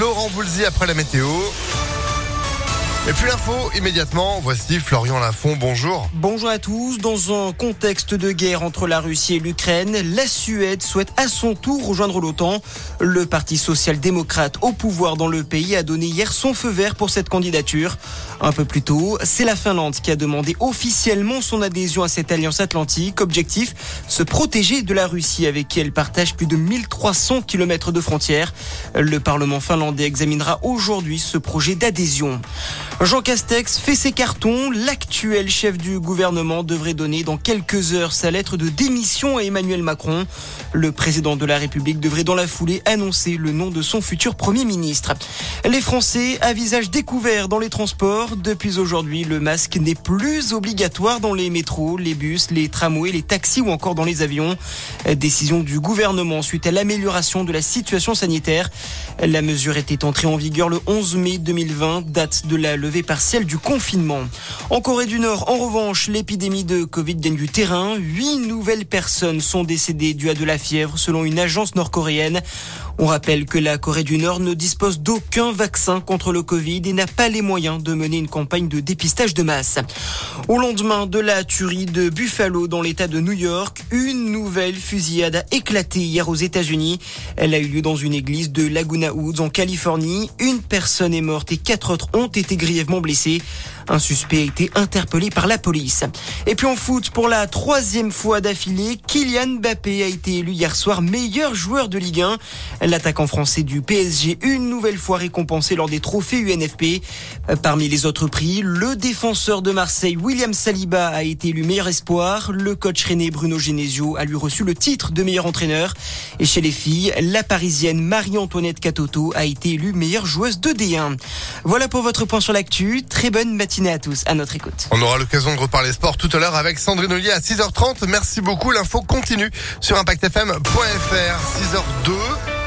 Laurent Voulzy après la météo. Et puis l'info, immédiatement, voici Florian Lafont, bonjour. Bonjour à tous. Dans un contexte de guerre entre la Russie et l'Ukraine, la Suède souhaite à son tour rejoindre l'OTAN. Le Parti social-démocrate au pouvoir dans le pays a donné hier son feu vert pour cette candidature. Un peu plus tôt, c'est la Finlande qui a demandé officiellement son adhésion à cette alliance atlantique. Objectif, se protéger de la Russie avec qui elle partage plus de 1300 km de frontières. Le Parlement finlandais examinera aujourd'hui ce projet d'adhésion. Jean Castex fait ses cartons. L'actuel chef du gouvernement devrait donner dans quelques heures sa lettre de démission à Emmanuel Macron. Le président de la République devrait dans la foulée annoncer le nom de son futur Premier ministre. Les Français à visage découvert dans les transports. Depuis aujourd'hui, le masque n'est plus obligatoire dans les métros, les bus, les tramways, les taxis ou encore dans les avions. Décision du gouvernement suite à l'amélioration de la situation sanitaire. La mesure était entrée en vigueur le 11 mai 2020, date de la levée partielle du confinement. En Corée du Nord, en revanche, l'épidémie de Covid gagne du terrain. Huit nouvelles personnes sont décédées dues à de la fièvre, selon une agence nord-coréenne. On rappelle que la Corée du Nord ne dispose d'aucun vaccin contre le Covid et n'a pas les moyens de mener une campagne de dépistage de masse. Au lendemain de la tuerie de Buffalo dans l'état de New York, une nouvelle fusillade a éclaté hier aux États-Unis. Elle a eu lieu dans une église de Laguna Woods en Californie. Une personne est morte et quatre autres ont été grièvement blessés. Un suspect a été interpellé par la police. Et puis en foot, pour la troisième fois d'affilée, Kylian Mbappé a été élu hier soir meilleur joueur de Ligue 1. L'attaquant français du PSG, une nouvelle fois récompensé lors des trophées UNFP. Parmi les autres prix, le défenseur de Marseille, William Saliba, a été élu meilleur espoir. Le coach René Bruno Genesio a lui reçu le titre de meilleur entraîneur. Et chez les filles, la parisienne Marie-Antoinette Catoto a été élue meilleure joueuse de D1. Voilà pour votre point sur l'actu. Très bonne matinée à tous, à notre écoute. On aura l'occasion de reparler sport tout à l'heure avec Sandrine Ollier à 6h30. Merci beaucoup. L'info continue sur impactfm.fr. 6h02.